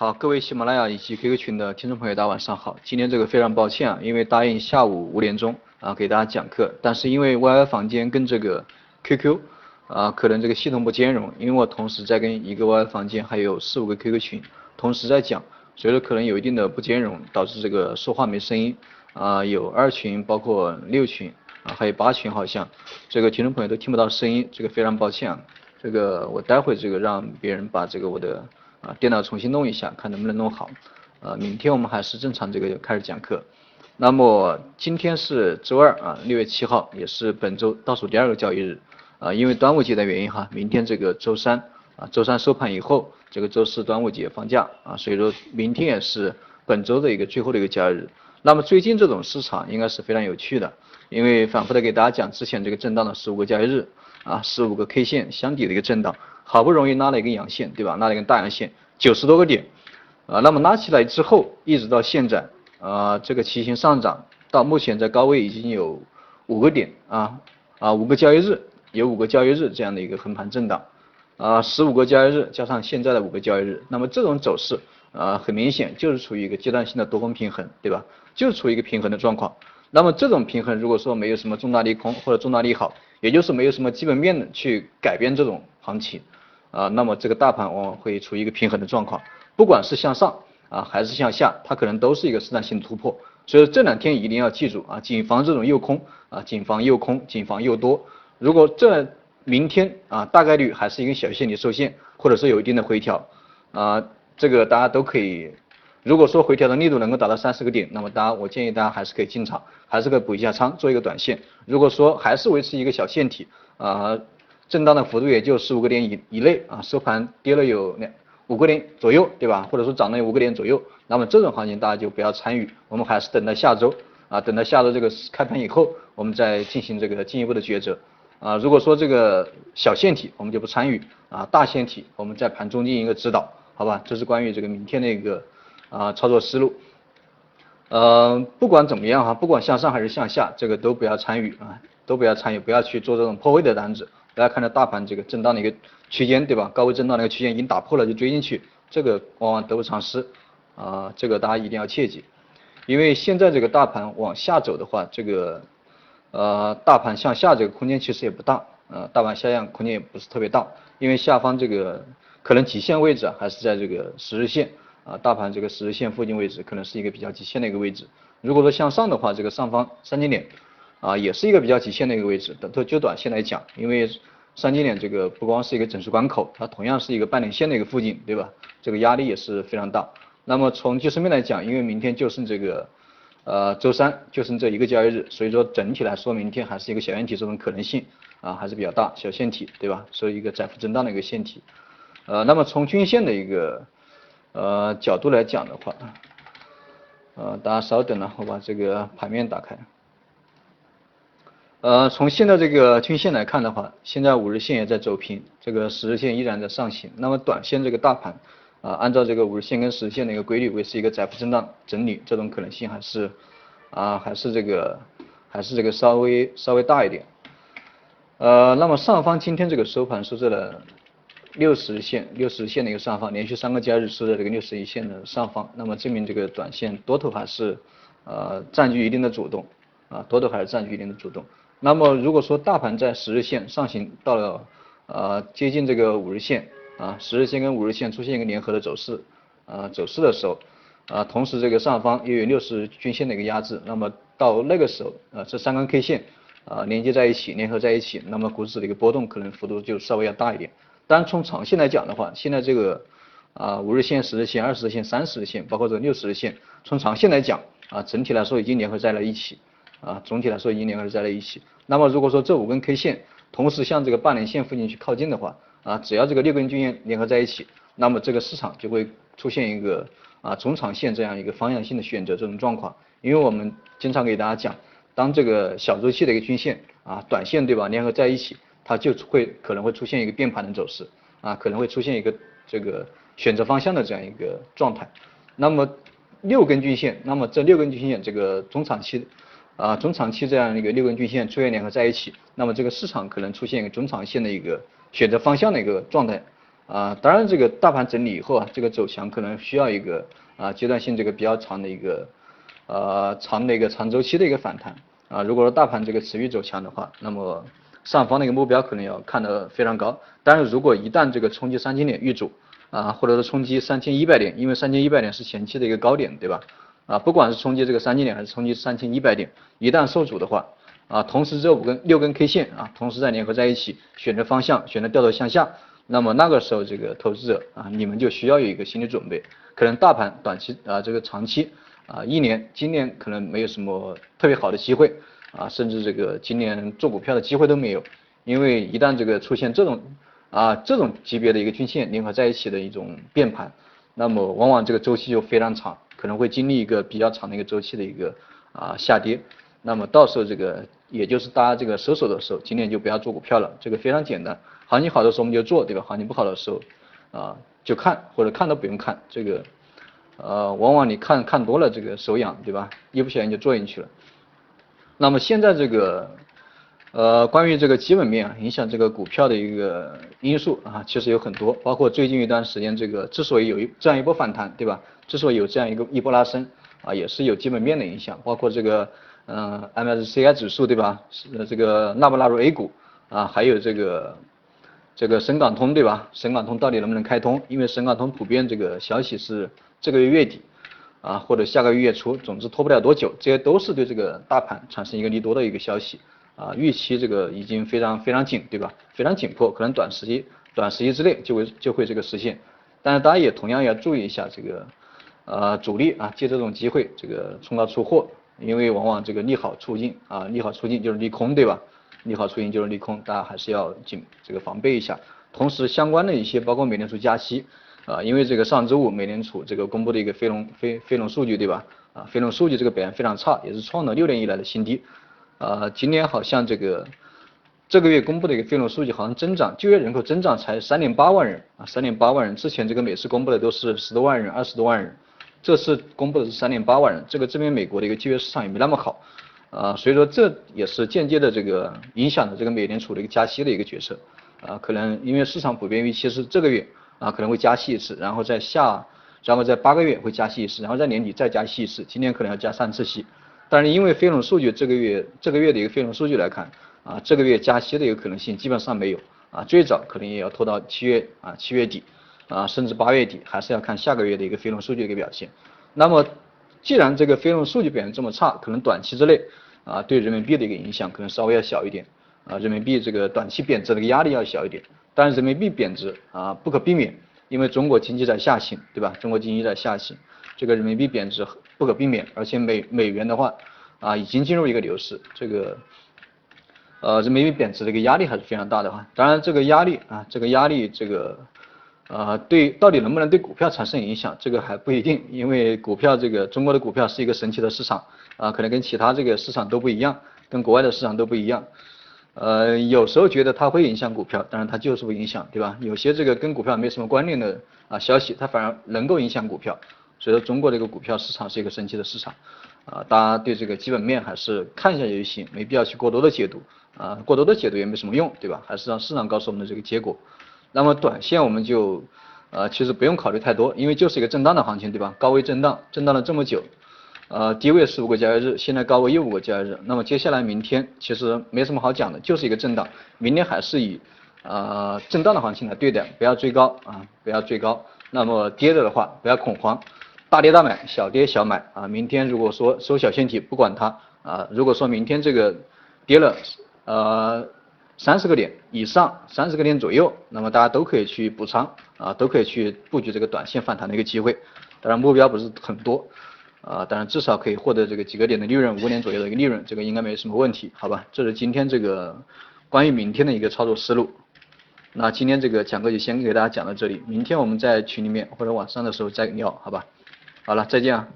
好，各位喜马拉雅以及 QQ 群的听众朋友，大家晚上好。今天这个非常抱歉啊，因为答应下午五点钟啊给大家讲课，但是因为 YY 房间跟这个 QQ 啊可能这个系统不兼容，因为我同时在跟一个 YY 房间还有四五个 QQ 群同时在讲，所以说可能有一定的不兼容，导致这个说话没声音啊。有二群，包括六群啊，还有八群，好像这个听众朋友都听不到声音，这个非常抱歉啊。这个我待会这个让别人把这个我的。啊，电脑重新弄一下，看能不能弄好。呃，明天我们还是正常这个开始讲课。那么今天是周二啊，六月七号，也是本周倒数第二个交易日。啊，因为端午节的原因哈，明天这个周三啊，周三收盘以后，这个周四端午节放假啊，所以说明天也是本周的一个最后的一个交易日。那么最近这种市场应该是非常有趣的，因为反复的给大家讲之前这个震荡的十五个交易日啊，十五个 K 线箱底的一个震荡。好不容易拉了一根阳线，对吧？拉了一根大阳线，九十多个点，啊，那么拉起来之后，一直到现在，啊，这个骑行上涨，到目前在高位已经有五个点，啊啊，五个交易日，有五个交易日这样的一个横盘震荡，啊，十五个交易日加上现在的五个交易日，那么这种走势，啊，很明显就是处于一个阶段性的多空平衡，对吧？就是处于一个平衡的状况。那么这种平衡，如果说没有什么重大利空或者重大利好，也就是没有什么基本面的去改变这种行情。啊，那么这个大盘往往会处于一个平衡的状况，不管是向上啊还是向下，它可能都是一个试探性突破。所以这两天一定要记住啊，谨防这种诱空啊，谨防诱空，谨防诱多。如果这明天啊大概率还是一个小线体受限，或者是有一定的回调啊，这个大家都可以。如果说回调的力度能够达到三十个点，那么当然我建议大家还是可以进场，还是可以补一下仓，做一个短线。如果说还是维持一个小线体啊。震荡的幅度也就十五个点以以内啊，收盘跌了有两五个点左右，对吧？或者说涨了有五个点左右，那么这种行情大家就不要参与，我们还是等到下周啊，等到下周这个开盘以后，我们再进行这个进一步的抉择啊。如果说这个小线体我们就不参与啊，大线体我们在盘中进行一个指导，好吧？这是关于这个明天的一个啊操作思路。呃，不管怎么样哈，不管向上还是向下，这个都不要参与啊，都不要参与，不要去做这种破位的单子。大家看到大盘这个震荡的一个区间，对吧？高位震荡那个区间已经打破了，就追进去，这个往往得不偿失啊！这个大家一定要切记，因为现在这个大盘往下走的话，这个呃大盘向下这个空间其实也不大，呃大盘下降空间也不是特别大，因为下方这个可能极限位置啊还是在这个十日线啊，大盘这个十日线附近位置可能是一个比较极限的一个位置。如果说向上的话，这个上方三千点。啊，也是一个比较极限的一个位置，就就短线来讲，因为三千点这个不光是一个整数关口，它同样是一个半年线的一个附近，对吧？这个压力也是非常大。那么从技术面来讲，因为明天就剩这个呃周三就剩这一个交易日，所以说整体来说，明天还是一个小线体这种可能性啊还是比较大，小线体，对吧？所以一个窄幅震荡的一个线体。呃，那么从均线的一个呃角度来讲的话，呃，大家稍等呢，我把这个盘面打开。呃，从现在这个均线来看的话，现在五日线也在走平，这个十日线依然在上行。那么短线这个大盘啊，按照这个五日线跟十日线的一个规律，维持一个窄幅震荡整理，这种可能性还是啊，还是这个还是这个稍微稍微大一点。呃，那么上方今天这个收盘收在了六十线，六十线的一个上方，连续三个交易日收在这个六十一线的上方，那么证明这个短线多头还是呃占据一定的主动啊，多头还是占据一定的主动。那么如果说大盘在十日线上行到了呃接近这个五日线啊，十日线跟五日线出现一个联合的走势啊走势的时候啊，同时这个上方又有六十均线的一个压制，那么到那个时候啊这三根 K 线啊连接在一起联合在一起，那么股指的一个波动可能幅度就稍微要大一点。当然从长线来讲的话，现在这个啊五日线、十日线、二十日线、三十日线，包括这个六十日线，从长线来讲啊整体来说已经联合在了一起。啊，总体来说已经联合在了一起。那么如果说这五根 K 线同时向这个半年线附近去靠近的话，啊，只要这个六根均线联合在一起，那么这个市场就会出现一个啊中长线这样一个方向性的选择这种状况。因为我们经常给大家讲，当这个小周期的一个均线啊短线对吧联合在一起，它就会可能会出现一个变盘的走势啊，可能会出现一个这个选择方向的这样一个状态。那么六根均线，那么这六根均线这个中长期。啊，中长期这样一个六根均线出现联合在一起，那么这个市场可能出现一个中长线的一个选择方向的一个状态啊，当然这个大盘整理以后啊，这个走强可能需要一个啊阶段性这个比较长的一个呃长的一个长周期的一个反弹啊。如果说大盘这个持续走强的话，那么上方的一个目标可能要看得非常高。但是如果一旦这个冲击三千点遇阻啊，或者是冲击三千一百点，因为三千一百点是前期的一个高点，对吧？啊，不管是冲击这个三千点还是冲击三千一百点，一旦受阻的话啊，同时这五根六根 K 线啊，同时再联合在一起，选择方向，选择掉头向下。那么那个时候，这个投资者啊，你们就需要有一个心理准备，可能大盘短期啊，这个长期啊，一年今年可能没有什么特别好的机会啊，甚至这个今年做股票的机会都没有，因为一旦这个出现这种啊这种级别的一个均线联合在一起的一种变盘，那么往往这个周期就非常长，可能会经历一个比较长的一个周期的一个啊下跌，那么到时候这个也就是大家这个收手的时候，今年就不要做股票了，这个非常简单。行情好的时候我们就做，对吧？行情不好的时候，啊，就看或者看都不用看，这个，呃，往往你看看多了，这个手痒，对吧？一不小心就做进去了。那么现在这个，呃，关于这个基本面影响这个股票的一个因素啊，其实有很多，包括最近一段时间这个之所以有一这样一波反弹，对吧？之所以有这样一个一波拉升，啊，也是有基本面的影响，包括这个，嗯，MSCI 指数，对吧？是这个纳不纳入 A 股啊？还有这个。这个深港通对吧？深港通到底能不能开通？因为深港通普遍这个消息是这个月月底啊，或者下个月月初，总之拖不了多久。这些都是对这个大盘产生一个利多的一个消息啊。预期这个已经非常非常紧，对吧？非常紧迫，可能短时期短时期之内就会就会这个实现。但是大家也同样要注意一下这个呃主力啊，借这种机会这个冲高出货，因为往往这个利好出尽啊，利好出尽就是利空，对吧？利好出尽就是利空，大家还是要紧这个防备一下。同时，相关的一些包括美联储加息啊，因为这个上周五美联储这个公布的一个非农非非农数据，对吧？啊，非农数据这个表现非常差，也是创了六年以来的新低。啊，今年好像这个这个月公布的一个非农数据，好像增长就业人口增长才三点八万人啊，三点八万人。之前这个每次公布的都是十多万人、二十多万人，这次公布的是三点八万人，这个证明美国的一个就业市场也没那么好。啊，所以说这也是间接的这个影响了这个美联储的一个加息的一个决策，啊，可能因为市场普遍预期是这个月啊可能会加息一次，然后在下，然后在八个月会加息一次，然后在年底再加息一次，今年可能要加三次息，但是因为非农数据这个月这个月的一个非农数据来看，啊，这个月加息的一个可能性基本上没有，啊，最早可能也要拖到七月啊七月底，啊，甚至八月底，还是要看下个月的一个非农数据的一个表现，那么。既然这个非农数据表现这么差，可能短期之内啊对人民币的一个影响可能稍微要小一点啊，人民币这个短期贬值的一个压力要小一点。但是人民币贬值啊不可避免，因为中国经济在下行，对吧？中国经济在下行，这个人民币贬值不可避免。而且美美元的话啊已经进入一个牛市，这个呃人民币贬值的一个压力还是非常大的哈。当然这个压力啊这个压力这个。啊，对，到底能不能对股票产生影响，这个还不一定，因为股票这个中国的股票是一个神奇的市场啊，可能跟其他这个市场都不一样，跟国外的市场都不一样。呃，有时候觉得它会影响股票，但是它就是不影响，对吧？有些这个跟股票没什么关联的啊消息，它反而能够影响股票。所以说，中国这个股票市场是一个神奇的市场啊，大家对这个基本面还是看一下就行，没必要去过多的解读啊，过多的解读也没什么用，对吧？还是让市场告诉我们的这个结果。那么短线我们就，呃，其实不用考虑太多，因为就是一个震荡的行情，对吧？高位震荡，震荡了这么久，呃，低位十五个交易日，现在高位又五个交易日，那么接下来明天其实没什么好讲的，就是一个震荡，明天还是以，呃，震荡的行情来对待，不要追高啊，不要追高。那么跌着的话，不要恐慌，大跌大买，小跌小买啊。明天如果说收小线体，不管它啊，如果说明天这个跌了，呃。三十个点以上，三十个点左右，那么大家都可以去补仓啊，都可以去布局这个短线反弹的一个机会。当然目标不是很多啊，当然至少可以获得这个几个点的利润，五点左右的一个利润，这个应该没什么问题，好吧？这是今天这个关于明天的一个操作思路。那今天这个讲课就先给大家讲到这里，明天我们在群里面或者晚上的时候再聊，好吧？好了，再见啊。